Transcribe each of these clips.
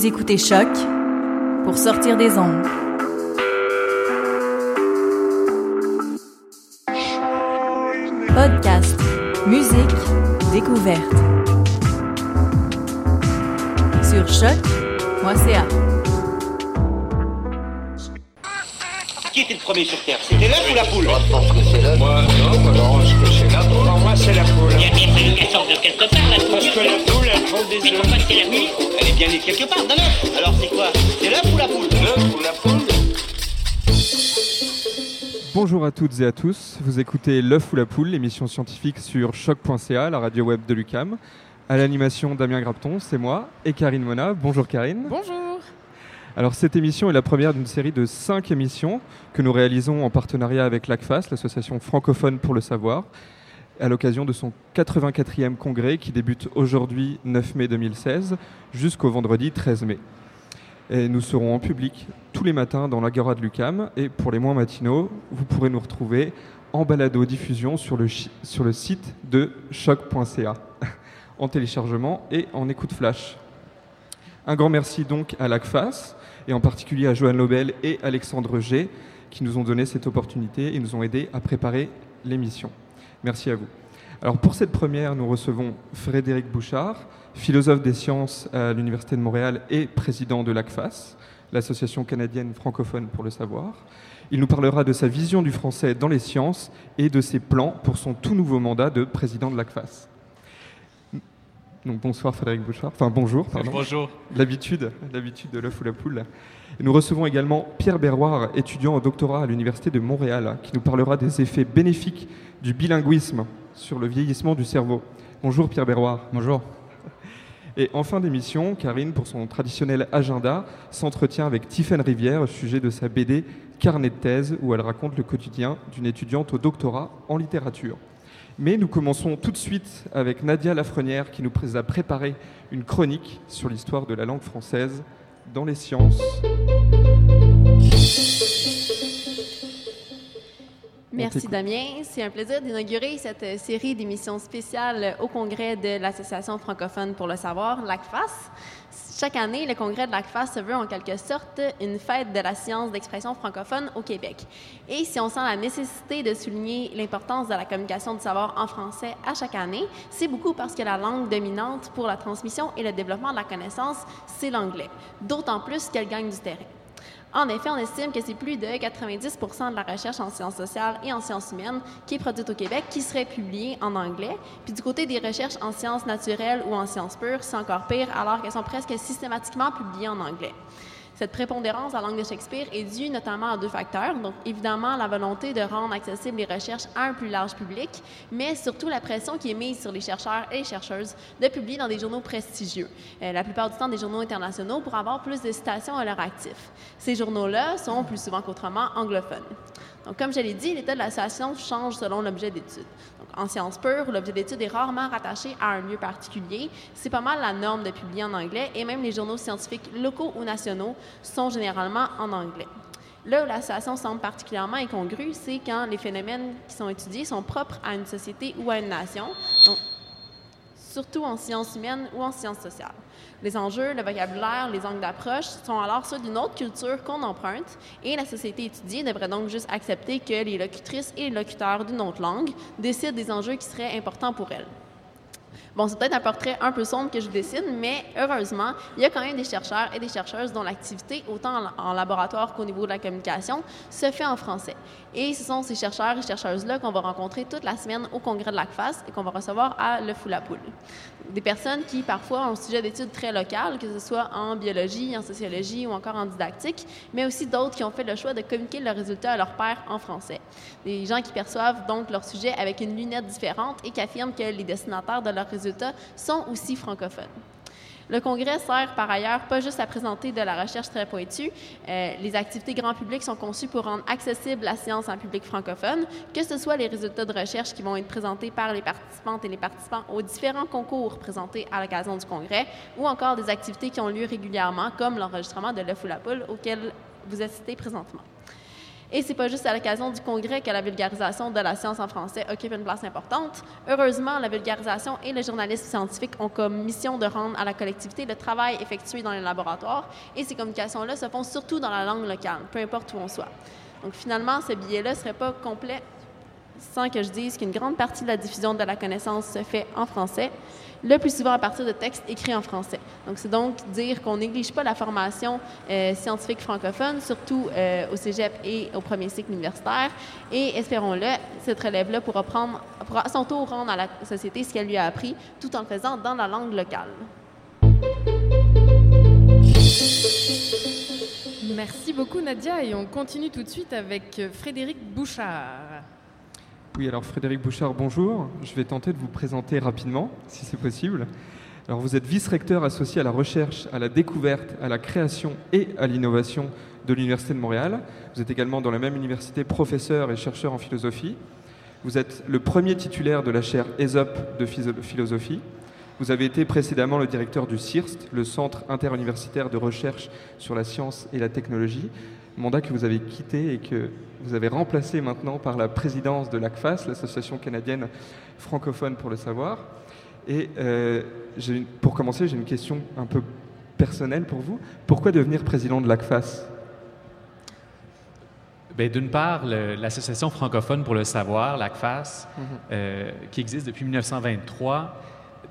Vous écoutez Choc pour sortir des ondes. Podcast, musique, découverte. Sur choc.ca. Qui était le premier sur Terre? C'était l'œuf ou la poule? Je pense que c'est l'œuf. Moi, non, Bonjour à toutes et à tous, vous écoutez L'œuf ou la poule, l'émission scientifique sur choc.ca, la radio web de l'UCAM. À l'animation Damien Grapton, c'est moi, et Karine Mona. Bonjour Karine. Bonjour. Alors cette émission est la première d'une série de cinq émissions que nous réalisons en partenariat avec l'ACFAS, l'association francophone pour le savoir, à l'occasion de son 84e congrès qui débute aujourd'hui 9 mai 2016 jusqu'au vendredi 13 mai. Nous serons en public tous les matins dans l'Agora de l'UCAM et pour les moins matinaux, vous pourrez nous retrouver en balado diffusion sur le, site de choc.ca en téléchargement et en écoute flash. Un grand merci donc à l'ACFAS et en particulier à Joanne Lobel et Alexandre G qui nous ont donné cette opportunité et nous ont aidés à préparer l'émission. Merci à vous. Alors pour cette première, nous recevons Frédéric Bouchard, philosophe des sciences à l'Université de Montréal et président de l'ACFAS, l'association canadienne francophone pour le savoir. Il nous parlera de sa vision du français dans les sciences et de ses plans pour son tout nouveau mandat de président de l'ACFAS. Donc bonsoir Frédéric Bouchard, enfin bonjour, pardon. Bonjour. L'habitude, l'habitude de l'œuf ou la poule. Et nous recevons également Pierre Berroir, étudiant au doctorat à l'Université de Montréal, qui nous parlera des effets bénéfiques du bilinguisme sur le vieillissement du cerveau. Bonjour Pierre Berroir. Bonjour. Et en fin d'émission, Karine, pour son traditionnel agenda, s'entretient avec Tiffaine Rivière au sujet de sa BD Carnet de thèse, où elle raconte le quotidien d'une étudiante au doctorat en littérature. Mais nous commençons tout de suite avec Nadia Lafrenière qui nous a préparé une chronique sur l'histoire de la langue française dans les sciences. Merci. Damien. C'est un plaisir d'inaugurer cette euh, série d'émissions spéciales au congrès de l'Association francophone pour le savoir, l'ACFAS. Chaque année, le congrès de l'ACFAS se veut en quelque sorte une fête de la science d'expression francophone au Québec. Et si on sent la nécessité de souligner l'importance de la communication du savoir en français à chaque année, c'est beaucoup parce que la langue dominante pour la transmission et le développement de la connaissance, c'est l'anglais. D'autant plus qu'elle gagne du terrain. En effet, on estime que c'est plus de 90% de la recherche en sciences sociales et en sciences humaines qui est produite au Québec qui serait publiée en anglais. Puis du côté des recherches en sciences naturelles ou en sciences pures, c'est encore pire alors qu'elles sont presque systématiquement publiées en anglais. Cette prépondérance de la langue de Shakespeare est due notamment à deux facteurs. Donc, évidemment, la volonté de rendre accessibles les recherches à un plus large public, mais surtout la pression qui est mise sur les chercheurs et les chercheuses de publier dans des journaux prestigieux, euh, la plupart du temps des journaux internationaux, pour avoir plus de citations à leur actif. Ces journaux-là sont plus souvent qu'autrement anglophones. Donc, comme je l'ai dit, l'état de la situation change selon l'objet d'étude. En sciences pures, l'objet d'étude est rarement rattaché à un lieu particulier. C'est pas mal la norme de publier en anglais et même les journaux scientifiques locaux ou nationaux sont généralement en anglais. Là où la situation semble particulièrement incongrue, c'est quand les phénomènes qui sont étudiés sont propres à une société ou à une nation, surtout en sciences humaines ou en sciences sociales. Les enjeux, le vocabulaire, les angles d'approche sont alors ceux d'une autre culture qu'on emprunte et la société étudiée devrait donc juste accepter que les locutrices et les locuteurs d'une autre langue décident des enjeux qui seraient importants pour elle. Bon, c'est peut-être un portrait un peu sombre que je dessine, mais heureusement, il y a quand même des chercheurs et des chercheuses dont l'activité, autant en, laboratoire qu'au niveau de la communication, se fait en français. Et ce sont ces chercheurs et chercheuses-là qu'on va rencontrer toute la semaine au congrès de l'ACFAS et qu'on va recevoir à Le Fou-la-Poule. Des personnes qui, parfois, ont un sujet d'études très local, que ce soit en biologie, en sociologie ou encore en didactique, mais aussi d'autres qui ont fait le choix de communiquer leurs résultats à leur père en français. Des gens qui perçoivent donc leur sujet avec une lunette différente et qui affirment que les destinataires de leurs résultats sont aussi francophones. Le congrès sert par ailleurs pas juste à présenter de la recherche très pointue. Euh, les activités grand public sont conçues pour rendre accessible la science en public francophone, que ce soit les résultats de recherche qui vont être présentés par les participantes et les participants aux différents concours présentés à l'occasion du congrès, ou encore des activités qui ont lieu régulièrement, comme l'enregistrement de l'œuf ou la poule auquel vous assistez présentement. Et c'est pas juste à l'occasion du congrès que la vulgarisation de la science en français occupe une place importante. Heureusement, la vulgarisation et le journalisme scientifique ont comme mission de rendre à la collectivité le travail effectué dans les laboratoires. Et ces communications-là se font surtout dans la langue locale, peu importe où on soit. Donc finalement, ce billet-là serait pas complet sans que je dise qu'une grande partie de la diffusion de la connaissance se fait en français le plus souvent à partir de textes écrits en français. Donc, c'est donc dire qu'on néglige pas la formation euh, scientifique francophone, surtout euh, au cégep et au premier cycle universitaire. Et espérons-le, cette relève-là pourra, prendre, pourra à son tour rendre à la société ce qu'elle lui a appris, tout en le faisant dans la langue locale. Merci beaucoup Nadia et on continue tout de suite avec Frédéric Bouchard. Oui, alors Frédéric Bouchard, bonjour. Je vais tenter de vous présenter rapidement, si c'est possible. Alors vous êtes vice-recteur associé à la recherche, à la découverte, à la création et à l'innovation de l'Université de Montréal. Vous êtes également dans la même université professeur et chercheur en philosophie. Vous êtes le premier titulaire de la chaire ESOP de philosophie. Vous avez été précédemment le directeur du CIRST, le Centre interuniversitaire de recherche sur la science et la technologie, mandat que vous avez quitté et que vous avez remplacé maintenant par la présidence de l'ACFAS, l'Association canadienne francophone pour le savoir. Et euh, pour commencer, j'ai une question un peu personnelle pour vous. Pourquoi devenir président de l'ACFAS? Ben, D'une part, l'Association francophone pour le savoir, l'ACFAS, mhm. euh, qui existe depuis 1923,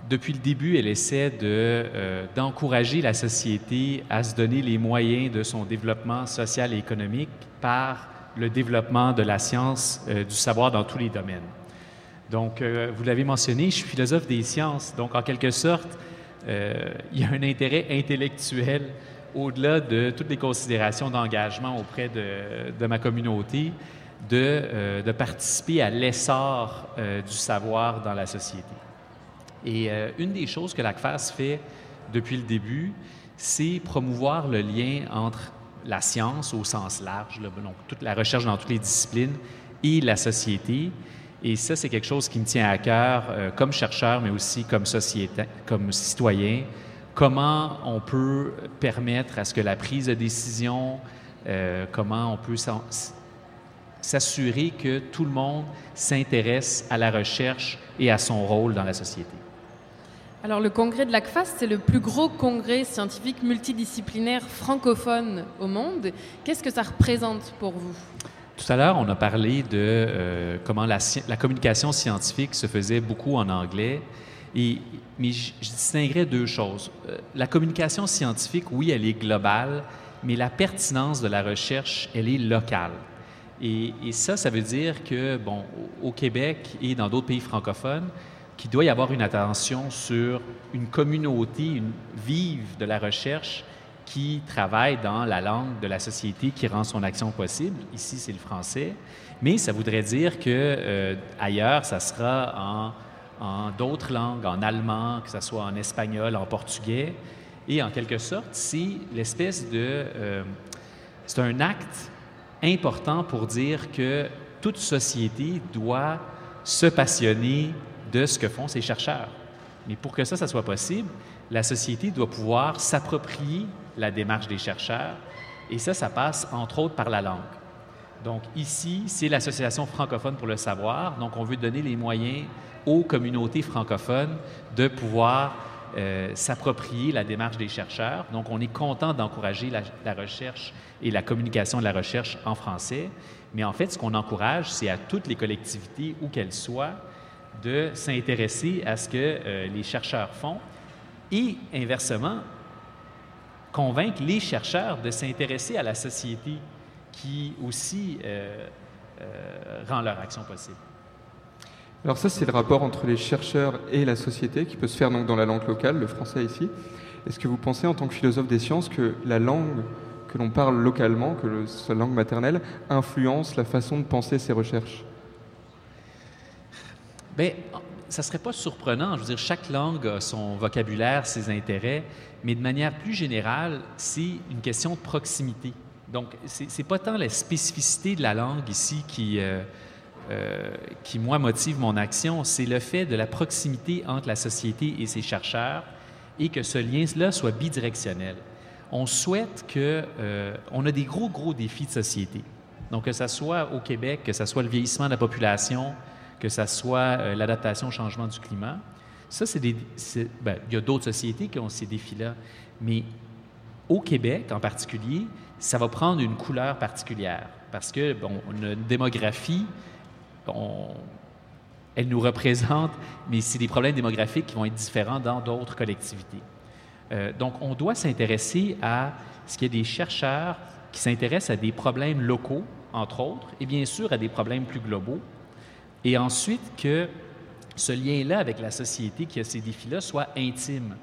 depuis le début, elle essaie euh, d'encourager la société à se donner les moyens de son développement social et économique par le développement de la science, euh, du savoir dans tous les domaines. Donc, euh, vous l'avez mentionné, je suis philosophe des sciences. Donc, en quelque sorte, il y a un intérêt intellectuel au-delà de toutes les considérations d'engagement auprès de, ma communauté, de, de participer à l'essor du savoir dans la société. Et euh, une des choses que l'ACFAS fait depuis le début, c'est promouvoir le lien entre la science au sens large, donc toute la recherche dans toutes les disciplines, et la société. Et ça, c'est quelque chose qui me tient à cœur euh, comme chercheur, mais aussi comme citoyen. Comment on peut permettre à ce que la prise de décision, euh, comment on peut s'assurer que tout le monde s'intéresse à la recherche et à son rôle dans la société. Alors le congrès de l'ACFAS, c'est le plus gros congrès scientifique multidisciplinaire francophone au monde. Qu'est-ce que ça représente pour vous? Tout à l'heure, on a parlé de euh, comment la, communication scientifique se faisait beaucoup en anglais. Et, mais je, distinguerais deux choses. Euh, la communication scientifique, oui, elle est globale, mais la pertinence de la recherche, elle est locale. Et, et ça, ça veut dire que, bon, au Québec et dans d'autres pays francophones, qu'il doit y avoir une attention sur une communauté une, vive de la recherche qui travaille dans la langue de la société qui rend son action possible. Ici, c'est le français. Mais ça voudrait dire que euh, ailleurs, ça sera en, d'autres langues, en allemand, que ce soit en espagnol, en portugais. Et en quelque sorte, c'est l'espèce de... Euh, c'est un acte important pour dire que toute société doit se passionner de ce que font ces chercheurs. Mais pour que ça, ça soit possible, la société doit pouvoir s'approprier la démarche des chercheurs, et ça, ça passe entre autres par la langue. Donc ici, c'est l'Association francophone pour le savoir, donc on veut donner les moyens aux communautés francophones de pouvoir euh, s'approprier la démarche des chercheurs. Donc on est content d'encourager la, la recherche et la communication de la recherche en français, mais en fait, ce qu'on encourage, c'est à toutes les collectivités, où qu'elles soient, de s'intéresser à ce que euh, les chercheurs font et, inversement, convaincre les chercheurs de s'intéresser à la société qui aussi euh, euh, rend leur action possible. Alors ça, c'est le rapport entre les chercheurs et la société qui peut se faire donc dans la langue locale, le français ici. Est-ce que vous pensez, en tant que philosophe des sciences, que la langue que l'on parle localement, que sa langue maternelle, influence la façon de penser ces recherches? Bien, ça serait pas surprenant. Je veux dire, chaque langue a son vocabulaire, ses intérêts, mais de manière plus générale, c'est une question de proximité. Donc, c'est n'est pas tant la spécificité de la langue ici qui, euh, euh, qui, moi, motive mon action, c'est le fait de la proximité entre la société et ses chercheurs et que ce lien-là soit bidirectionnel. On souhaite que... Euh, on a des gros, gros défis de société. Donc, que ce soit au Québec, que ce soit le vieillissement de la population, que ce soit l'adaptation au changement du climat, ça, c'est des... Ben, il y a d'autres sociétés qui ont ces défis-là, mais au Québec en particulier, ça va prendre une couleur particulière. Parce que, bon, on a une démographie, elle nous représente, mais c'est des problèmes démographiques qui vont être différents dans d'autres collectivités. Euh, donc, on doit s'intéresser à ce qu'il y a des chercheurs qui s'intéressent à des problèmes locaux, entre autres, et bien sûr à des problèmes plus globaux, et ensuite que ce lien-là avec la société qui a ces défis-là soit intime.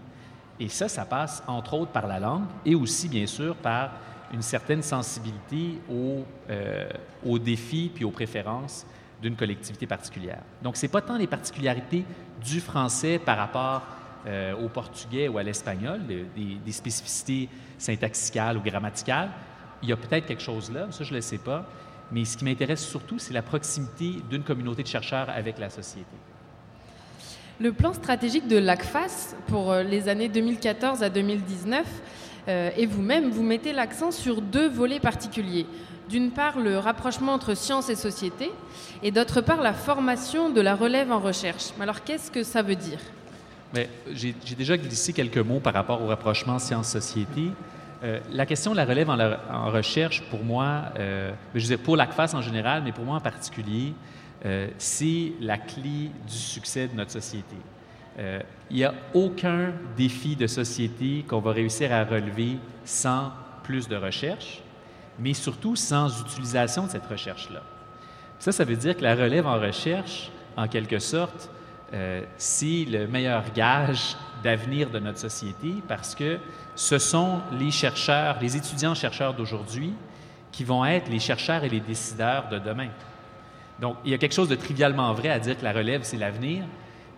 Et ça, ça passe entre autres par la langue et aussi, bien sûr, par une certaine sensibilité aux, euh, aux défis puis aux préférences d'une collectivité particulière. Donc, ce n'est pas tant les particularités du français par rapport euh, au portugais ou à l'espagnol, des, des, spécificités syntaxicales ou grammaticales. Il y a peut-être quelque chose là, ça je ne le sais pas, mais ce qui m'intéresse surtout, c'est la proximité d'une communauté de chercheurs avec la société. Le plan stratégique de l'ACFAS pour euh, les années 2014 à 2019 euh, et vous-même, vous mettez l'accent sur deux volets particuliers. D'une part, le rapprochement entre sciences et société, et d'autre part, la formation de la relève en recherche. Alors, qu'est-ce que ça veut dire? J'ai déjà glissé quelques mots par rapport au rapprochement sciences-société. Euh, la question de la relève en, recherche, pour moi, euh, je veux pour l'ACFAS en général, mais pour moi en particulier, c'est la clé du succès de notre société. Euh, il n'y a aucun défi de société qu'on va réussir à relever sans plus de recherche, mais surtout sans utilisation de cette recherche-là. Ça, ça veut dire que la relève en recherche, en quelque sorte, euh, c'est le meilleur gage d'avenir de notre société parce que ce sont les chercheurs, les étudiants-chercheurs d'aujourd'hui qui vont être les chercheurs et les décideurs de demain. Donc, il y a quelque chose de trivialement vrai à dire que la relève, c'est l'avenir,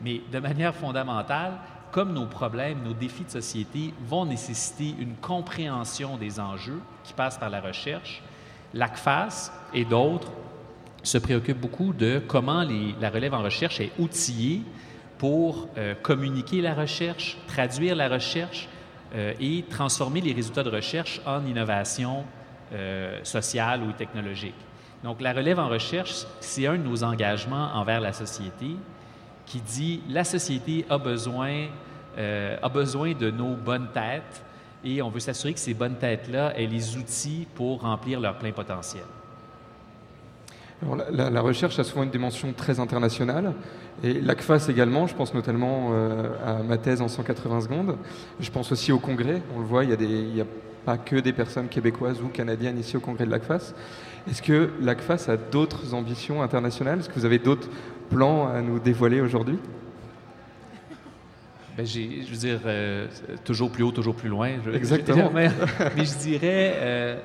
mais de manière fondamentale, comme nos problèmes, nos défis de société vont nécessiter une compréhension des enjeux qui passent par la recherche, l'ACFAS et d'autres se préoccupent beaucoup de comment la relève en recherche est outillée pour euh, communiquer la recherche, traduire la recherche euh, et transformer les résultats de recherche en innovation euh, sociale ou technologique. Donc la relève en recherche, c'est un de nos engagements envers la société qui dit la société a besoin, euh, a besoin de nos bonnes têtes et on veut s'assurer que ces bonnes têtes-là aient les outils pour remplir leur plein potentiel. La, recherche a souvent une dimension très internationale et l'ACFAS également, je pense notamment euh, à ma thèse en 180 secondes, je pense aussi au congrès, on le voit, il n'y a, a, pas que des personnes québécoises ou canadiennes ici au congrès de l'ACFAS. Est-ce que l'ACFAS a d'autres ambitions internationales? Est-ce que vous avez d'autres plan à nous dévoiler aujourd'hui? Ben, je veux dire, euh, toujours plus haut, toujours plus loin. Exactement. mais, je dirais, euh,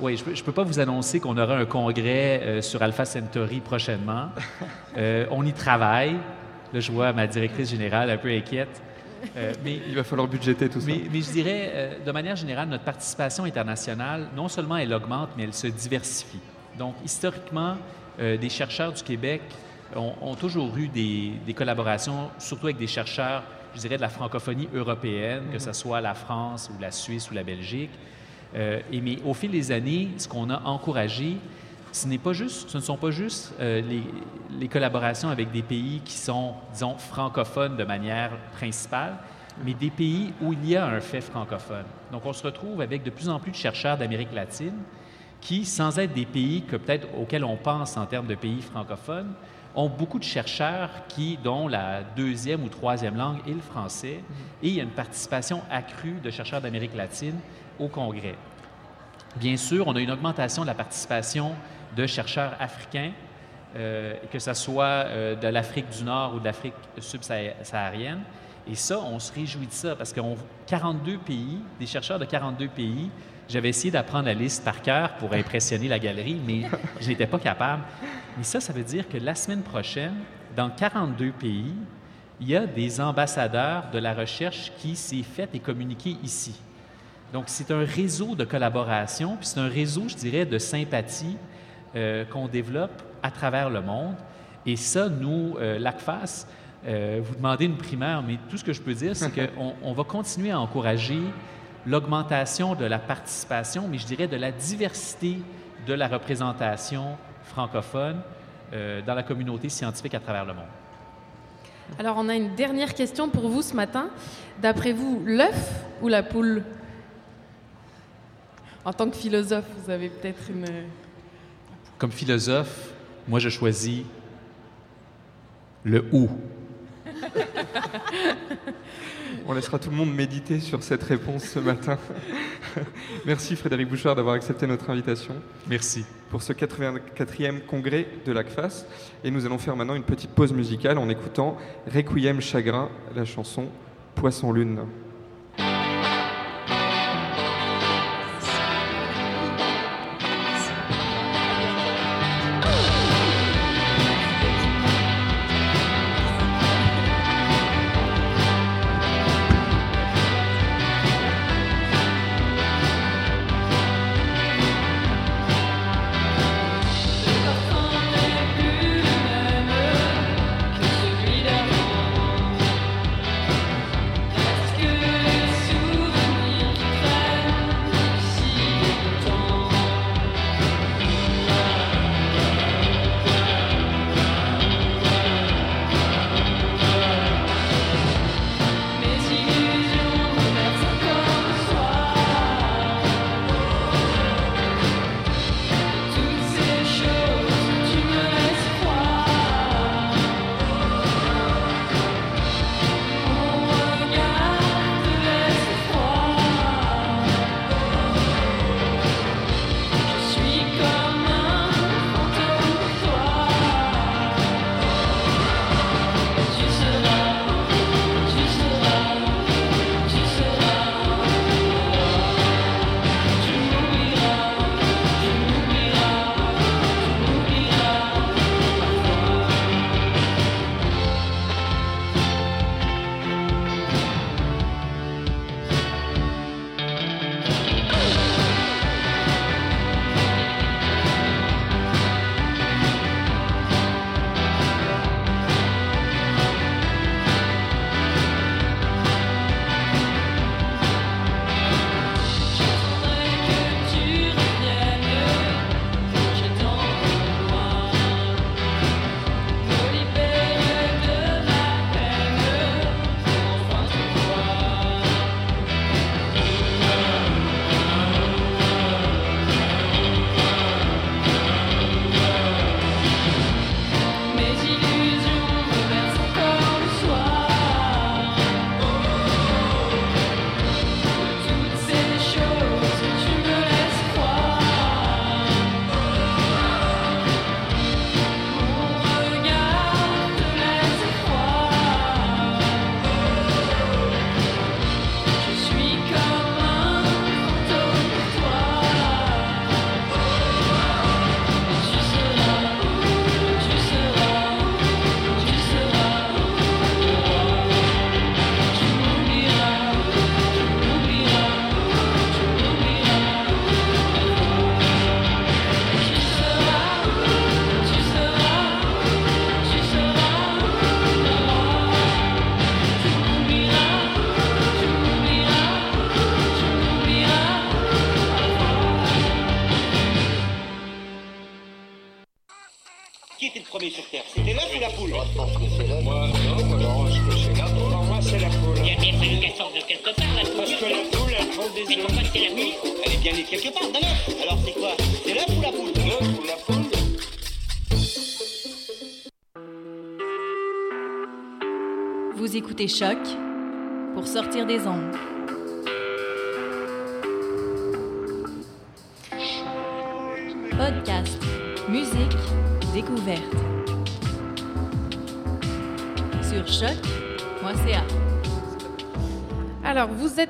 oui, je ne peux, pas vous annoncer qu'on aura un congrès euh, sur Alpha Centauri prochainement. on y travaille. Là, je vois ma directrice générale un peu inquiète. mais, Il va falloir budgéter tout ça. Mais, mais je dirais, de manière générale, notre participation internationale, non seulement elle augmente, mais elle se diversifie. Donc, historiquement, des chercheurs du Québec ont, toujours eu des, collaborations, surtout avec des chercheurs, je dirais, de la francophonie européenne, que ce soit la France ou la Suisse ou la Belgique. Euh, et mais au fil des années, ce qu'on a encouragé, ce, pas juste, ce ne sont pas juste euh, les, les, collaborations avec des pays qui sont, disons, francophones de manière principale, mais des pays où il y a un fait francophone. Donc, on se retrouve avec de plus en plus de chercheurs d'Amérique latine qui, sans être des pays que peut-être auxquels on pense en termes de pays francophones, ont beaucoup de chercheurs qui, dont la deuxième ou troisième langue est le français, et il y a une participation accrue de chercheurs d'Amérique latine au Congrès. Bien sûr, on a une augmentation de la participation de chercheurs africains, euh, que ce soit euh, de l'Afrique du Nord ou de l'Afrique subsaharienne. Et ça, on se réjouit de ça parce qu'on 42 pays, des chercheurs de 42 pays. J'avais essayé d'apprendre la liste par cœur pour impressionner la galerie, mais je n'étais pas capable. Mais ça, ça veut dire que la semaine prochaine, dans 42 pays, il y a des ambassadeurs de la recherche qui s'est fait et communiqué ici. Donc, c'est un réseau de collaboration, puis c'est un réseau, je dirais, de sympathie euh, qu'on développe à travers le monde. Et ça, nous, euh, l'ACFAS, euh, vous demandez une primaire, mais tout ce que je peux dire, c'est qu'on on va continuer à encourager l'augmentation de la participation, mais je dirais de la diversité de la représentation francophone euh, dans la communauté scientifique à travers le monde. Alors, on a une dernière question pour vous ce matin. D'après vous, l'œuf ou la poule? En tant que philosophe, vous avez peut-être une... Comme philosophe, moi, je choisis le ou. On laissera tout le monde méditer sur cette réponse ce matin. Merci Frédéric Bouchard d'avoir accepté notre invitation. Merci. Pour ce 84e congrès de l'ACFAS. Et nous allons faire maintenant une petite pause musicale en écoutant Requiem Chagrin, la chanson Poisson Lune.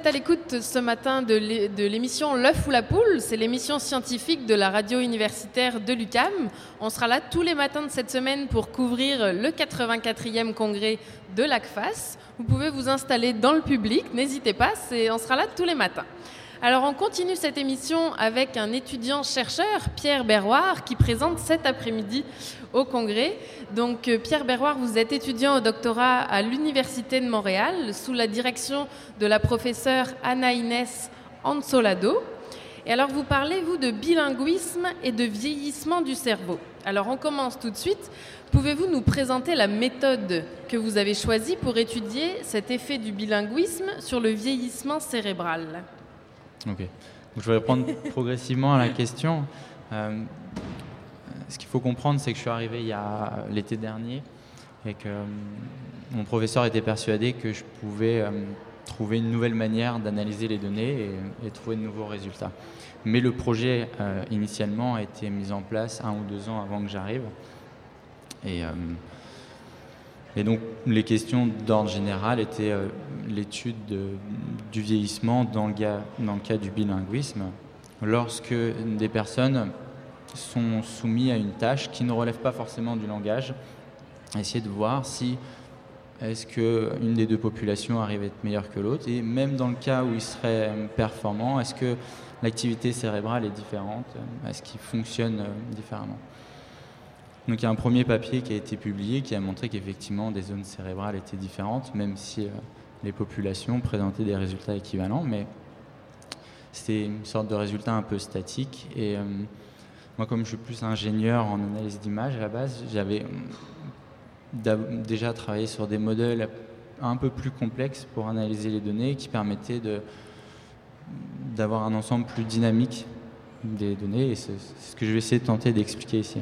Êtes à l'écoute ce matin de l'é- de l'émission L'œuf ou la poule. C'est l'émission scientifique de la radio universitaire de l'UCAM. On sera là tous les matins de cette semaine pour couvrir le 84e congrès de l'ACFAS. Vous pouvez vous installer dans le public, n'hésitez pas, on sera là tous les matins. Alors, on continue cette émission avec un étudiant-chercheur, Pierre Berroir, qui présente cet après-midi au congrès. Donc, euh, Pierre Berroir, vous êtes étudiant au doctorat à l'Université de Montréal sous la direction de la professeure Anna-Inès Ansolado. Et alors, vous parlez, vous, de bilinguisme et de vieillissement du cerveau. Alors, on commence tout de suite. Pouvez-vous nous présenter la méthode que vous avez choisie pour étudier cet effet du bilinguisme sur le vieillissement cérébral? Ok. Donc, je vais répondre progressivement à la question. Euh, ce qu'il faut comprendre, c'est que je suis arrivé l'été dernier et que euh, mon professeur était persuadé que je pouvais euh, trouver une nouvelle manière d'analyser les données et, et trouver de nouveaux résultats. Mais le projet, initialement, a été mis en place un ou deux ans avant que j'arrive. Et, et donc, les questions d'ordre général étaient euh, l'étude de- du vieillissement dans le, cas du bilinguisme, lorsque des personnes sont soumises à une tâche qui ne relève pas forcément du langage, essayer de voir si est-ce qu'une des deux populations arrive à être meilleure que l'autre, et même dans le cas où ils seraient performants, est-ce que l'activité cérébrale est différente, est-ce qu'ils fonctionnent euh, différemment? Donc il y a un premier papier qui a été publié qui a montré qu'effectivement des zones cérébrales étaient différentes, même si euh, les populations présentaient des résultats équivalents, mais c'était une sorte de résultat un peu statique. Et euh, moi, comme je suis plus ingénieur en analyse d'image à la base, j'avais d'ab- déjà travaillé sur des modèles un peu plus complexes pour analyser les données qui permettaient d'avoir un ensemble plus dynamique des données et c'est ce que je vais essayer de tenter d'expliquer ici.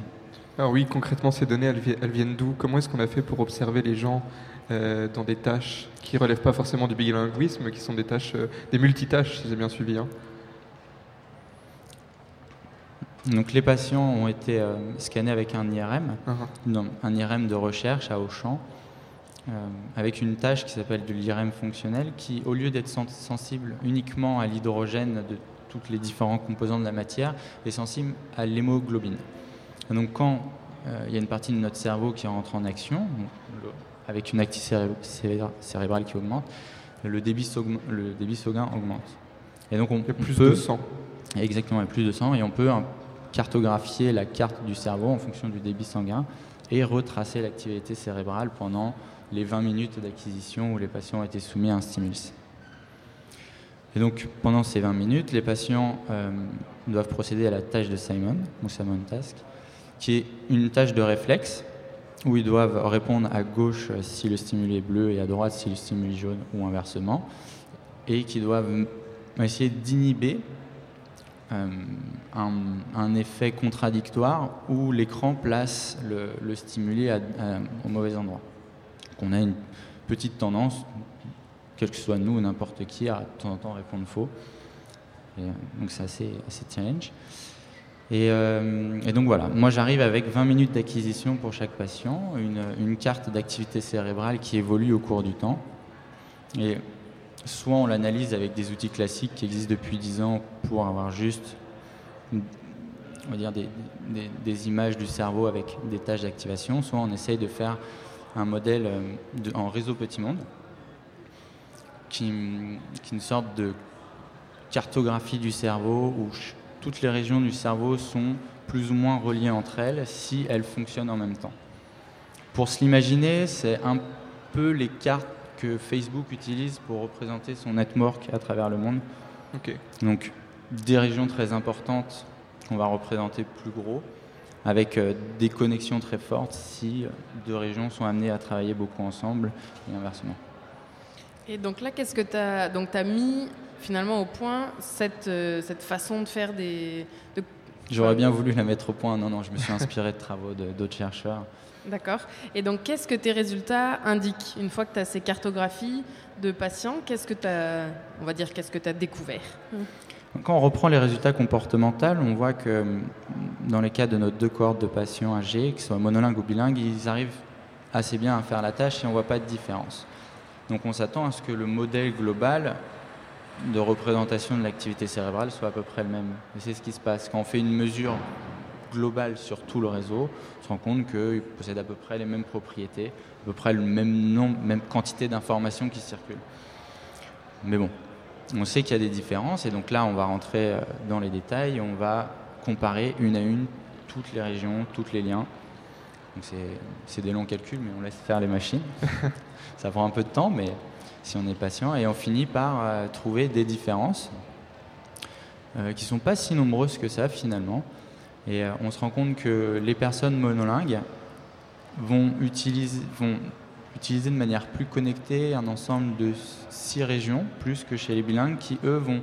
Alors oui, concrètement, ces données, elles, vi- elles viennent d'où? Comment est-ce qu'on a fait pour observer les gens euh, dans des tâches qui relèvent pas forcément du bilinguisme, qui sont des tâches, euh, des multitâches, si j'ai bien suivi hein? Donc les patients ont été euh, scannés avec un IRM, non, un IRM de recherche à Auchan, avec une tâche qui s'appelle de l'IRM fonctionnel, qui au lieu d'être sen- sensible uniquement à l'hydrogène de toutes les différents composants de la matière, est sensible à l'hémoglobine. Donc quand euh, il y a une partie de notre cerveau qui rentre en action, avec une activité céré- céré- cérébrale qui augmente, le débit, s'augmente- le débit sanguin augmente. Et donc on, Il y a plus peut- de sang. Exactement, il y a plus de sang et on peut hein, cartographier la carte du cerveau en fonction du débit sanguin et retracer l'activité cérébrale pendant les 20 minutes d'acquisition où les patients ont été soumis à un stimulus. Et donc pendant ces 20 minutes, les patients euh, doivent procéder à la tâche de Simon, ou Simon Task, qui est une tâche de réflexe où ils doivent répondre à gauche si le stimuli est bleu et à droite si le stimuli est jaune ou inversement, et qui doivent essayer d'inhiber euh, un, effet contradictoire où l'écran place le, le au mauvais endroit. Donc on a une petite tendance, quel que soit nous ou n'importe qui, à de temps en temps répondre faux. Et, euh, donc c'est assez, assez challenge. Et, euh, et donc voilà, moi j'arrive avec 20 minutes d'acquisition pour chaque patient, une, carte d'activité cérébrale qui évolue au cours du temps. Et soit on l'analyse avec des outils classiques qui existent depuis 10 ans pour avoir juste on va dire des, images du cerveau avec des tâches d'activation, soit on essaye de faire un modèle euh, en réseau petit monde qui, est une sorte de cartographie du cerveau où ch- toutes les régions du cerveau sont plus ou moins reliées entre elles si elles fonctionnent en même temps. Pour se l'imaginer, c'est un peu les cartes que Facebook utilise pour représenter son network à travers le monde. Donc des régions très importantes qu'on va représenter plus gros, avec euh, des connexions très fortes si deux régions sont amenées à travailler beaucoup ensemble et inversement. Et donc là, qu'est-ce que tu as, donc as mis finalement au point cette, euh, cette façon de faire des, de J'aurais bien voulu la mettre au point. Non, non, je me suis inspiré de travaux d'autres chercheurs. D'accord. Et donc, qu'est-ce que tes résultats indiquent Une fois que tu as ces cartographies de patients, qu'est-ce que tu as, on va dire, qu'est-ce que tu as découvert Quand on reprend les résultats comportementaux, on voit que dans les cas de nos deux cohortes de patients âgés, qu'ils soient monolingues ou bilingues, ils arrivent assez bien à faire la tâche et on ne voit pas de différence. Donc on s'attend à ce que le modèle global de représentation de l'activité cérébrale soit à peu près le même. Et c'est ce qui se passe. Quand on fait une mesure globale sur tout le réseau, on se rend compte qu'il possède à peu près les mêmes propriétés, à peu près le même nombre, même quantité d'informations qui circulent. Mais bon, on sait qu'il y a des différences et donc là on va rentrer euh, dans les détails, on va comparer une à une toutes les régions, tous les liens. Donc c'est des longs calculs, mais on laisse faire les machines. Ça prend un peu de temps, mais si on est patient, et on finit par euh, trouver des différences euh, qui ne sont pas si nombreuses que ça finalement. Et euh, on se rend compte que les personnes monolingues vont utiliser, vont utiliser de manière plus connectée un ensemble de six régions, plus que chez les bilingues, qui eux vont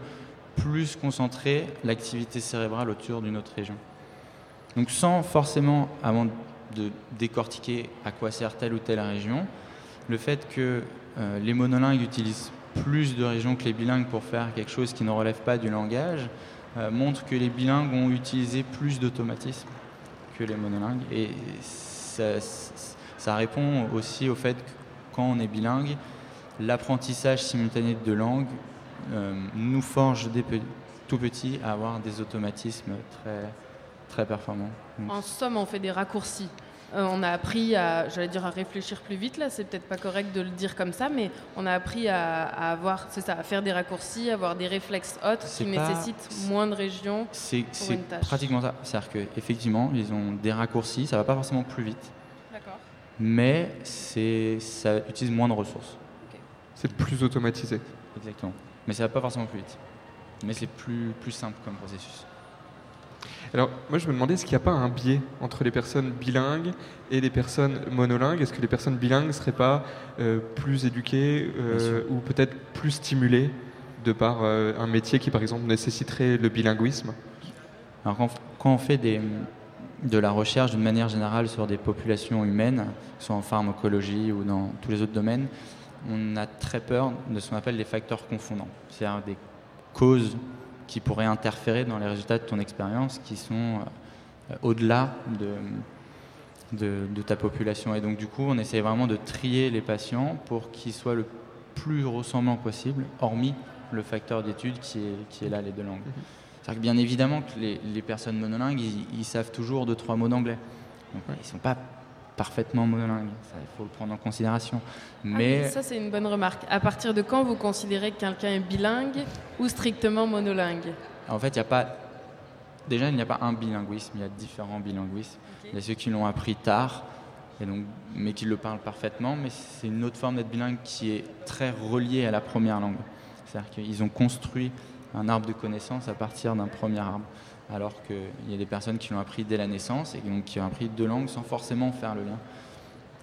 plus concentrer l'activité cérébrale autour d'une autre région. Donc sans forcément, avant de décortiquer à quoi sert telle ou telle région, le fait que euh, les monolingues utilisent plus de régions que les bilingues pour faire quelque chose qui ne relève pas du langage, euh, montre que les bilingues ont utilisé plus d'automatismes que les monolingues. Et ça, répond aussi au fait que quand on est bilingue, l'apprentissage simultané de langues euh, nous forge des tout petits à avoir des automatismes très, très performants. En somme, on fait des raccourcis. Euh, on a appris à, j'allais dire à réfléchir plus vite, là, c'est peut-être pas correct de le dire comme ça, mais on a appris à, avoir, c'est ça, à faire des raccourcis, à avoir des réflexes autres qui nécessitent moins de régions c'est, c'est pratiquement ça. C'est-à-dire qu'effectivement, ils ont des raccourcis, ça va pas forcément plus vite. Mais c'est, ça utilise moins de ressources. C'est plus automatisé. Exactement. Mais ça va pas forcément plus vite. Mais c'est plus, plus simple comme processus. Alors, moi, je me demandais, est-ce qu'il n'y a pas un biais entre les personnes bilingues et les personnes monolingues? Est-ce que les personnes bilingues ne seraient pas euh, plus éduquées euh, ou peut-être plus stimulées de par euh, un métier qui, par exemple, nécessiterait le bilinguisme? Alors, quand, on fait des, de la recherche d'une manière générale sur des populations humaines, soit en pharmacologie ou dans tous les autres domaines, on a très peur de ce qu'on appelle les facteurs confondants, c'est-à-dire des causes qui pourraient interférer dans les résultats de ton expérience qui sont euh, au-delà de, de, ta population. Et donc du coup, on essaie vraiment de trier les patients pour qu'ils soient le plus ressemblants possible, hormis le facteur d'étude qui est, qui est là, les deux langues. Mhm. cest que bien évidemment que les, les personnes monolingues, ils, savent toujours deux, trois mots d'anglais. Ils ne sont pas parfaitement monolingue. il faut le prendre en considération. Ah mais ça, c'est une bonne remarque. À partir de quand vous considérez que quelqu'un est bilingue ou strictement monolingue? En fait, il n'y a pas. Déjà, il n'y a pas un bilinguisme, il y a différents bilinguismes. Il y a ceux qui l'ont appris tard, et donc, mais qui le parlent parfaitement, mais c'est une autre forme d'être bilingue qui est très reliée à la première langue. C'est-à-dire qu'ils ont construit un arbre de connaissances à partir d'un premier arbre alors qu'il y a des personnes qui l'ont appris dès la naissance et donc qui ont appris deux langues sans forcément faire le lien.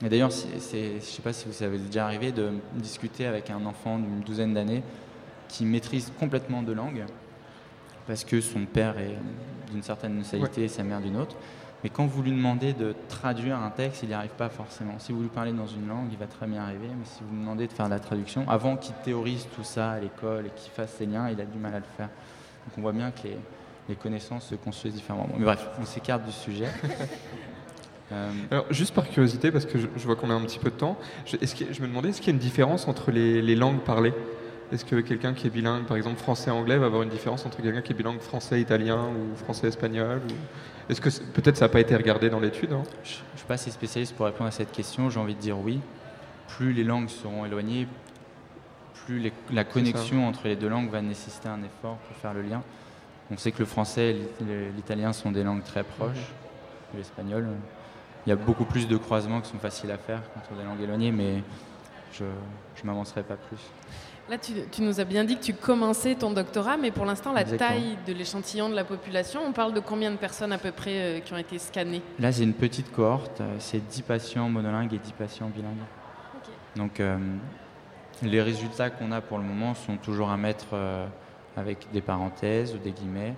Et d'ailleurs, je ne sais pas si vous avez déjà arrivé de discuter avec un enfant d'une douzaine d'années qui maîtrise complètement deux langues, parce que son père est d'une certaine nationalité et sa mère d'une autre. Mais quand vous lui demandez de traduire un texte, il n'y arrive pas forcément. Si vous lui parlez dans une langue, il va très bien arriver, mais si vous lui demandez de faire la traduction, avant qu'il théorise tout ça à l'école et qu'il fasse ses liens, il a du mal à le faire. Donc on voit bien que les, les connaissances se construisent différemment. Mais bref, on s'écarte du sujet. Euh, Alors, juste par curiosité, parce que je, vois qu'on a un petit peu de temps, je, je me demandais, est-ce qu'il y a une différence entre les, langues parlées? Est-ce que quelqu'un qui est bilingue, par exemple français-anglais, va avoir une différence entre quelqu'un qui est bilingue français-italien ou français-espagnol Est-ce que peut-être ça n'a pas été regardé dans l'étude hein? Je ne suis pas assez spécialiste pour répondre à cette question, j'ai envie de dire oui. Plus les langues seront éloignées, plus la connexion entre les deux langues va nécessiter un effort pour faire le lien. On sait que le français et l'italien sont des langues très proches, l'espagnol. Il y a beaucoup plus de croisements qui sont faciles à faire contre des langues éloignées, mais je ne m'avancerai pas plus. Là, tu, nous as bien dit que tu commençais ton doctorat, mais pour l'instant, la taille de l'échantillon de la population, on parle de combien de personnes à peu près euh, qui ont été scannées? Là, c'est une petite cohorte, euh, c'est 10 patients monolingues et 10 patients bilingues. Donc, euh, les résultats qu'on a pour le moment sont toujours à mettre avec des parenthèses ou des guillemets.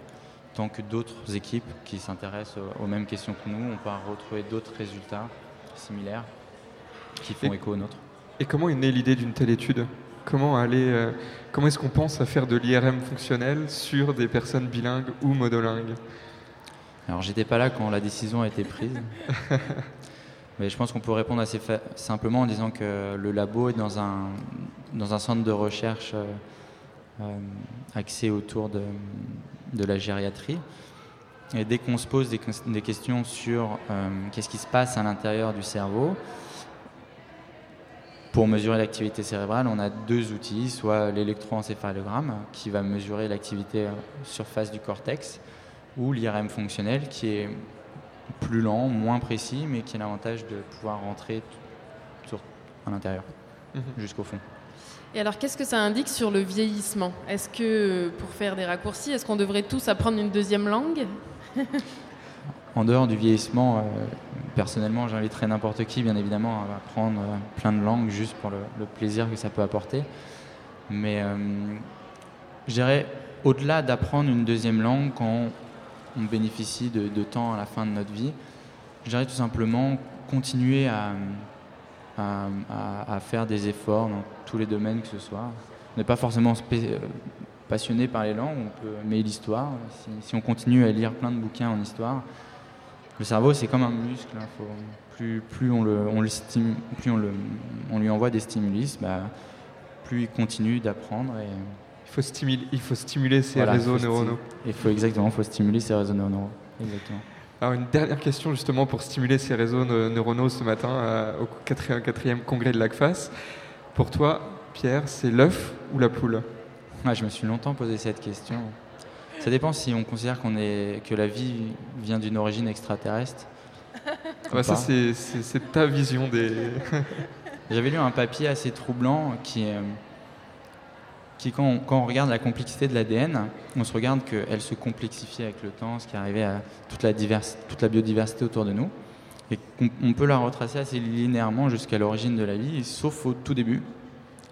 tant que d'autres équipes qui s'intéressent aux, mêmes questions que nous, on peut retrouver d'autres résultats similaires qui font Et- écho aux nôtres. Et comment est née l'idée d'une telle étude? Comment aller, euh, comment est-ce qu'on pense à faire de l'IRM fonctionnel sur des personnes bilingues ou monolingues? Alors j'étais pas là quand la décision a été prise, mais je pense qu'on peut répondre assez simplement en disant que le labo est dans un, dans un centre de recherche euh, euh, axé autour de, de la gériatrie. Et dès qu'on se pose des, ques- des questions sur euh, qu'est-ce qui se passe à l'intérieur du cerveau, pour mesurer l'activité cérébrale, on a deux outils, soit l'électroencéphalogramme qui va mesurer l'activité euh, surface du cortex, ou l'IRM fonctionnel qui est plus lent, moins précis, mais qui a l'avantage de pouvoir rentrer sur, à l'intérieur, Mhm. jusqu'au fond. Et alors, qu'est-ce que ça indique sur le vieillissement? Est-ce que, pour faire des raccourcis, est-ce qu'on devrait tous apprendre une deuxième langue? En dehors du vieillissement, euh, personnellement, j'inviterais n'importe qui, bien évidemment, à apprendre euh, plein de langues juste pour le, plaisir que ça peut apporter. Mais euh, je dirais, au-delà d'apprendre une deuxième langue quand on bénéficie de, de temps à la fin de notre vie, je dirais tout simplement continuer à, à- à- à faire des efforts dans tous les domaines que ce soit. On n'est pas forcément euh, passionné par les langues, on peut aimer l'histoire. Si, si on continue à lire plein de bouquins en histoire, le cerveau c'est comme un muscle. hein, faut- plus, plus, on le, on le stimu- plus on, le, on lui envoie des stimulus, bah, plus il continue d'apprendre. Et, il faut, stimuler, il faut stimuler ces voilà, réseaux neuronaux. Il faut exactement, faut stimuler ces réseaux neuronaux. Exactement. Alors une dernière question justement pour stimuler ces réseaux neu- neuronaux ce matin euh, au 84e congrès de l'ACFAS. Pour toi, Pierre, c'est l'œuf ou la poule? Ouais, je me suis longtemps posé cette question. Ça dépend si on considère qu'on est, que la vie vient d'une origine extraterrestre. Ah bah Ça c'est ta vision des... J'avais lu un papier assez troublant qui, euh, quand, on, regarde la complexité de l'ADN, on se regarde qu'elle se complexifie avec le temps, ce qui arrivé à toute la, biodiversité autour de nous. Et qu'on on peut la retracer assez linéairement jusqu'à l'origine de la vie, sauf au tout début.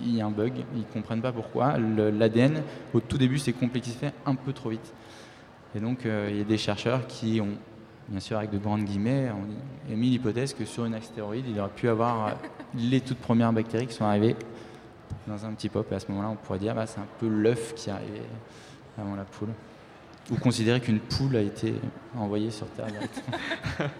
Il y a un bug, ils ne comprennent pas pourquoi. L'ADN, au tout début, s'est complexifié un peu trop vite. Et donc, euh, il y a des chercheurs qui ont, bien sûr avec de grandes guillemets, ont émis l'hypothèse que sur une astéroïde, il aurait pu avoir euh, les toutes premières bactéries qui sont arrivées dans un petit pop. Et à ce moment-là, on pourrait dire bah, c'est un peu l'œuf qui est arrivé avant la poule. Ou considérer qu'une poule a été envoyée sur Terre directement.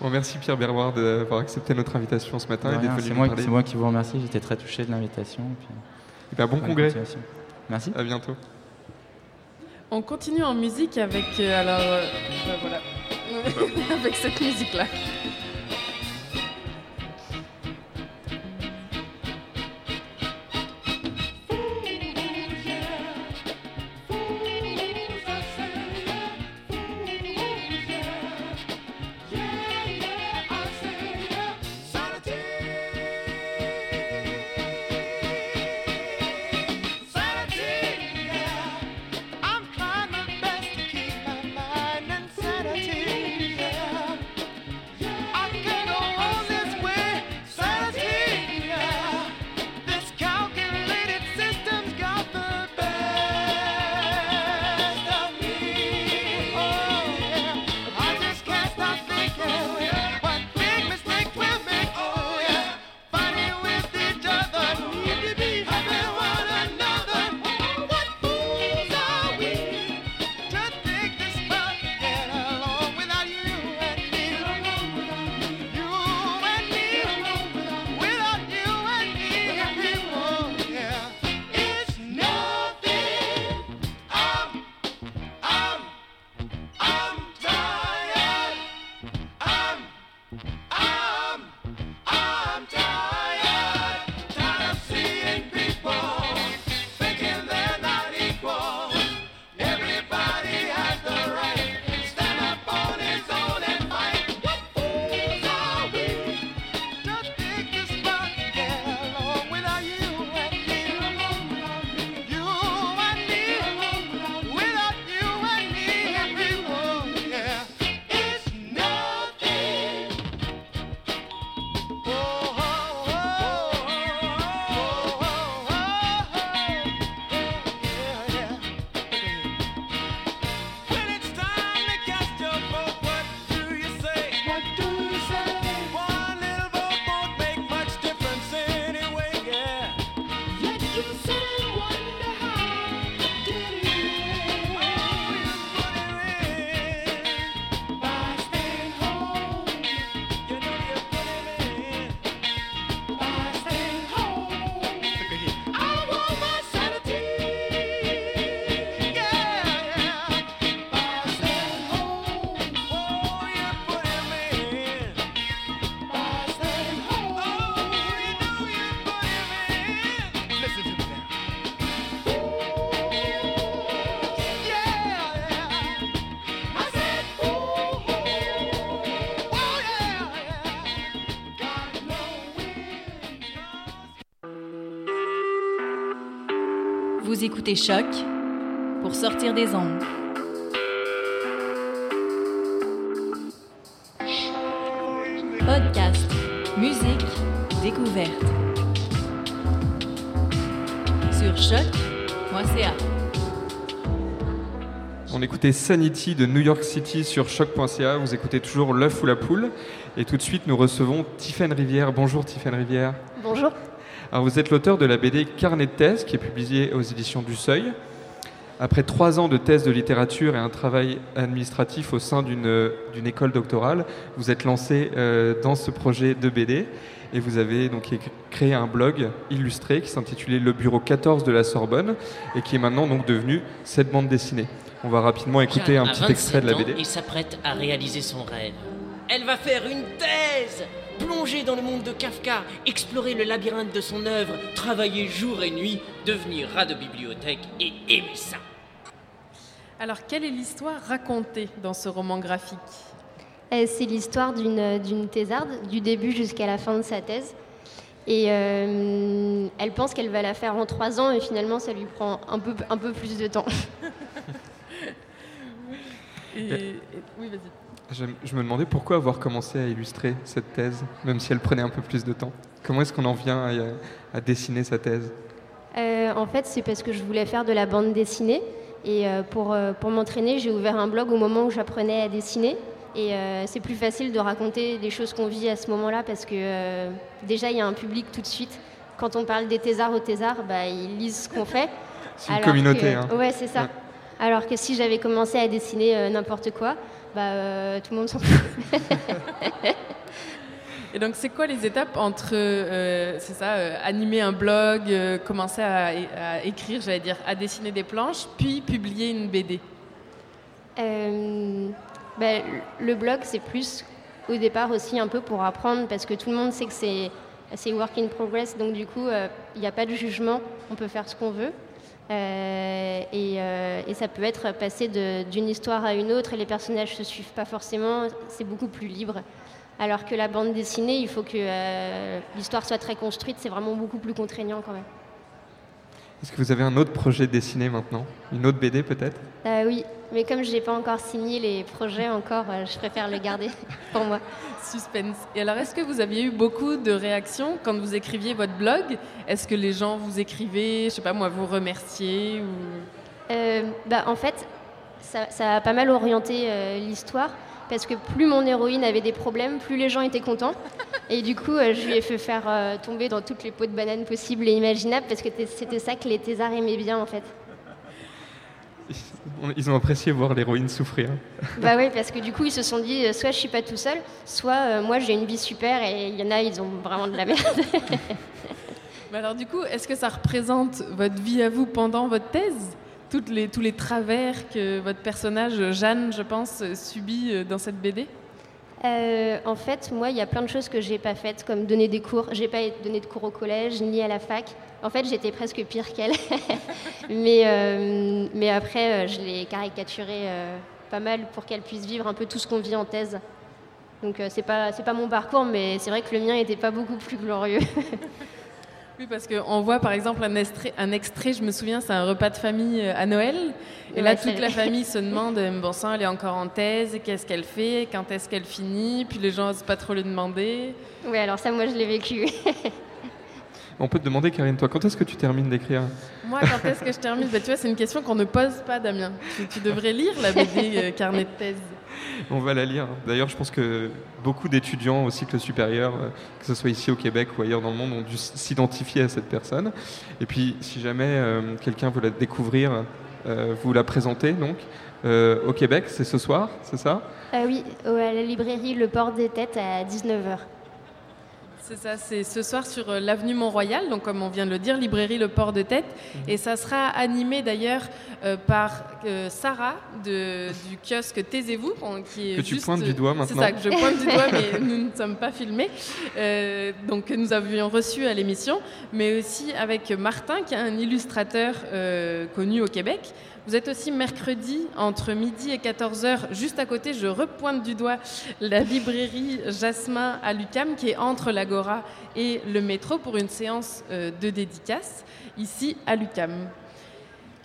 Bon, merci Pierre Berroir d'avoir accepté notre invitation ce matin De et d'être rien, venu C'est moi, parler. c'est moi qui vous remercie, j'étais très touché de l'invitation. et puis, Eh ben, bon congrès. Merci. À bientôt. On continue en musique avec. euh, alors. euh, bah, voilà. avec cette musique-là. Écoutez Choc pour sortir des ondes. Podcast, musique, découverte. Sur choc.ca. On écoutait Sanity de New York City sur choc.ca. Vous écoutez toujours l'œuf ou la poule. Et tout de suite, nous recevons Tiffaine Rivière. Bonjour Tiffaine Rivière. Alors, vous êtes l'auteur de la BD Carnet de thèse qui est publiée aux éditions du Seuil. Après trois ans de thèse de littérature et un travail administratif au sein d'une école doctorale, vous êtes lancé euh, dans ce projet de BD et vous avez donc créé un blog illustré qui s'intitulait Le Bureau 14 de la Sorbonne et qui est maintenant donc devenu cette bande dessinée. On va rapidement écouter Jeanne un petit extrait de la 27 BD. et s'apprête à réaliser son rêve. Elle va faire une thèse Plonger dans le monde de Kafka, explorer le labyrinthe de son œuvre, travailler jour et nuit, devenir rat de bibliothèque et aimer ça. Alors, quelle est l'histoire racontée dans ce roman graphique? Euh, C'est l'histoire d'une d'une thésarde, du début jusqu'à la fin de sa thèse. Et euh, elle pense qu'elle va la faire en trois ans, et finalement, ça lui prend un peu, un peu plus de temps. Et- et- Oui, vas-y. Je, je me demandais pourquoi avoir commencé à illustrer cette thèse, même si elle prenait un peu plus de temps. Comment est-ce qu'on en vient à, à dessiner sa thèse Euh, en fait, c'est parce que je voulais faire de la bande dessinée. Et euh, pour, euh, pour m'entraîner, j'ai ouvert un blog au moment où j'apprenais à dessiner. Et euh, c'est plus facile de raconter des choses qu'on vit à ce moment-là parce que euh, déjà, il y a un public tout de suite. Quand on parle des thésards aux thésards, bah, ils lisent ce qu'on fait. C'est une Alors communauté, que- hein. Ouais, c'est ça. Ouais. Alors que si j'avais commencé à dessiner euh, n'importe quoi, bah, euh, tout le monde s'en fout. Et donc, c'est quoi les étapes entre, euh, c'est ça, euh, animer un blog, commencer à, à écrire, j'allais dire, à dessiner des planches, puis publier une BD ben, le blog, c'est plus au départ aussi un peu pour apprendre parce que tout le monde sait que c'est, work in progress. Donc, du coup, il n'y a pas de jugement. On peut faire ce qu'on veut. Euh, et, euh, et ça peut être passé de- d'une histoire à une autre et les personnages ne se suivent pas forcément. C'est beaucoup plus libre. Alors que la bande dessinée, il faut que euh, l'histoire soit très construite. C'est vraiment beaucoup plus contraignant quand même. Est-ce que vous avez un autre projet dessiné maintenant? Une autre BD peut-être? Euh, oui, mais comme je n'ai pas encore signé les projets encore, euh, je préfère le garder pour moi. Suspense. Et alors, est-ce que vous aviez eu beaucoup de réactions quand vous écriviez votre blog? Est-ce que les gens vous écrivaient, je sais pas moi, vous remercier ou... Euh, bah, en fait, ça, ça a pas mal orienté euh, l'histoire parce que plus mon héroïne avait des problèmes, plus les gens étaient contents. Et du coup, euh, je lui ai fait faire euh, tomber dans toutes les pots de banane possibles et imaginables parce que c'était ça que les thésards aimaient bien en fait. Ils ont apprécié voir l'héroïne souffrir. Bah oui, parce que du coup, ils se sont dit euh, soit je suis pas tout seul, soit euh, moi j'ai une vie super et il y en a, ils ont vraiment de la merde. Mais alors, du coup, est-ce que ça représente votre vie à vous pendant votre thèse? Toutes les, Tous les travers que votre personnage, Jeanne, je pense, subit euh, dans cette BD Euh, en fait, moi, il y a plein de choses que j'ai pas faites, comme donner des cours. J'ai pas donné de cours au collège ni à la fac. En fait, j'étais presque pire qu'elle. mais, euh, mais après, je l'ai caricaturé euh, pas mal pour qu'elle puisse vivre un peu tout ce qu'on vit en thèse. Donc, c'est pas pas mon parcours, mais c'est vrai que le mien était pas beaucoup plus glorieux. Oui, parce qu'on voit par exemple un extrait, un extrait, je me souviens, c'est un repas de famille euh, à Noël. Et là, Ouais, toute la famille se demande, euh, bon sang, elle est encore en thèse, qu'est-ce qu'elle fait, quand est-ce qu'elle finit, puis les gens n'osent pas trop lui demander. oui, alors ça, moi, je l'ai vécu. On peut te demander, Karine, toi, quand est-ce que tu termines d'écrire? Moi, quand est-ce que je termine? Bah, Tu vois, c'est une question qu'on ne pose pas, Damien. Tu, tu devrais lire la BD euh, Carnet de thèse. On va la lire. D'ailleurs, je pense que beaucoup d'étudiants au cycle supérieur, euh, que ce soit ici au Québec ou ailleurs dans le monde, ont dû s'identifier à cette personne. Et puis, si jamais euh, quelqu'un veut la découvrir, euh, vous la présentez donc au Québec, c'est ce soir, c'est ça? Oui, à la librairie Le Port des Têtes à 19h. C'est ça, c'est ce soir sur euh, l'avenue Mont-Royal, donc comme on vient de le dire, librairie Le Port de Tête. Et ça sera animé d'ailleurs euh, par euh, Sarah de, du kiosque Taisez-vous, qui est Que tu juste- pointes du doigt C'est maintenant. ça, que je pointe du doigt, mais nous ne sommes pas filmés. Euh, donc que nous avions reçu à l'émission, mais aussi avec Martin, qui est un illustrateur connu au Québec. Vous êtes aussi mercredi entre midi et 14h, juste à côté, je repointe du doigt la librairie Jasmin à Lucam, qui est entre l'Agora et le métro pour une séance euh, de dédicace, ici à Lucam.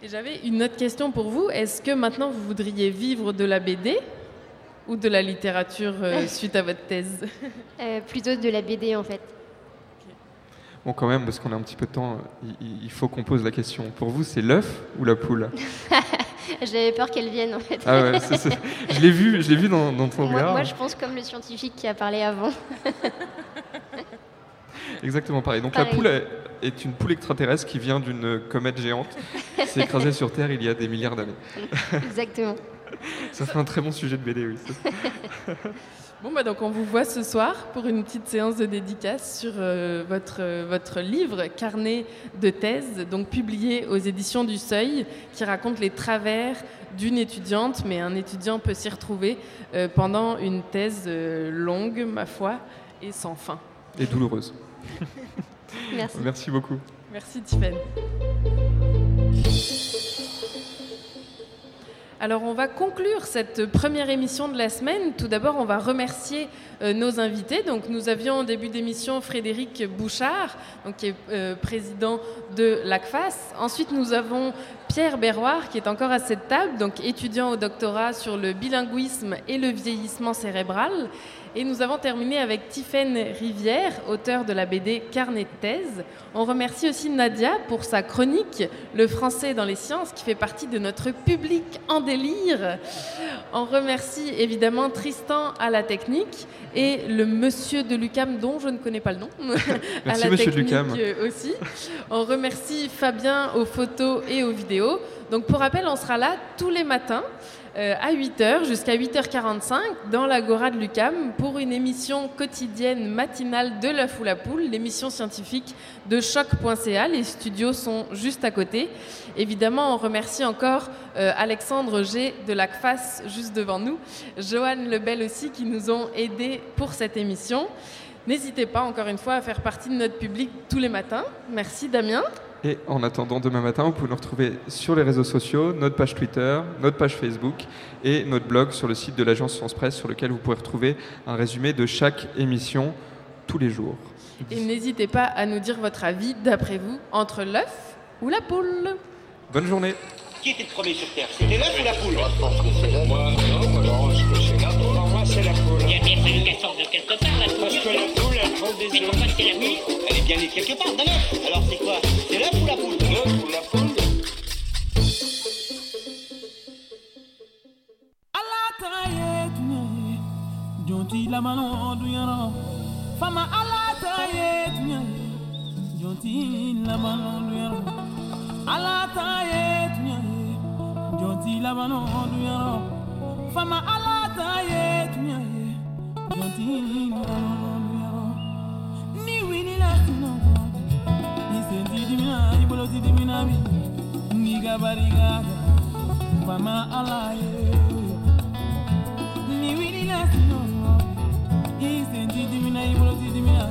Et j'avais une autre question pour vous. Est-ce que maintenant vous voudriez vivre de la BD ou de la littérature euh, suite à votre thèse? Euh, plutôt de la BD en fait. Bon, quand même, parce qu'on a un petit peu de temps, il, il faut qu'on pose la question. Pour vous, c'est l'œuf ou la poule J'avais peur qu'elle vienne en fait. Ah ouais, je l'ai vu, je l'ai vu dans, dans ton moi, regard. moi, je pense comme le scientifique qui a parlé avant. Exactement pareil. Donc la poule est- est une poule extraterrestre qui vient d'une comète géante qui s'est écrasée sur Terre il y a des milliards d'années. Exactement. Ça fait un très bon sujet de BD, oui. Bon, bah donc on vous voit ce soir pour une petite séance de dédicace sur euh, votre, euh, votre livre, Carnet de thèse, donc publié aux éditions du Seuil, qui raconte les travers d'une étudiante, mais un étudiant peut s'y retrouver euh, pendant une thèse euh, longue, ma foi, et sans fin. Et douloureuse. Merci. Merci beaucoup. Merci Tiffaine. Alors on va conclure cette première émission de la semaine. Tout d'abord, on va remercier euh, nos invités. Donc nous avions au début d'émission Frédéric Bouchard, donc, qui est euh, président de l'ACFAS. Ensuite, nous avons Pierre Berroir, qui est encore à cette table, donc étudiant au doctorat sur le bilinguisme et le vieillissement cérébral. Et nous avons terminé avec Tiffaine Rivière, auteure de la BD Carnet de thèse. On remercie aussi Nadia pour sa chronique Le français dans les sciences, qui fait partie de notre public en délire. On remercie évidemment Tristan à la technique et le monsieur de Lucam, dont je ne connais pas le nom, à Merci, la monsieur de technique Lucam. euh, aussi. On remercie Fabien aux photos et aux vidéos. Donc pour rappel, on sera là tous les matins euh, à 8h jusqu'à 8h45 dans l'Agora de Lucam pour une émission quotidienne matinale de La Foule à Poule, l'émission scientifique de choc.ca. Les studios sont juste à côté. Évidemment, on remercie encore euh, Alexandre G de l'ACFAS juste devant nous, Joanne Lebel aussi qui nous ont aidés pour cette émission. N'hésitez pas encore une fois à faire partie de notre public tous les matins. Merci Damien. Et en attendant demain matin, vous pouvez nous retrouver sur les réseaux sociaux, notre page Twitter, notre page Facebook et notre blog sur le site de l'agence Science Presse sur lequel vous pourrez retrouver un résumé de chaque émission tous les jours. Et n'hésitez pas à nous dire votre avis, d'après vous, entre l'œuf ou la poule. Bonne journée Qui était le premier sur Terre? C'était l'œuf ou la poule? Moi, je pense que c'est l'œuf. Moi, non, moi, je pense que c'est la poule. Pour moi, c'est la poule. Il y a bien fallu qu'elle sorte de quelque part, la Parce que la poule, elle prend des Mais œufs. pourquoi c'est la nuit Elle est bien née quelque part d'un œuf. Alors c'est quoi? Fama ala ta ye tiɲɛ ye jɔn dimina ibolo si dimina mi niga bariga mama alaye ni wini na sino isenti dimina ibolo si dimina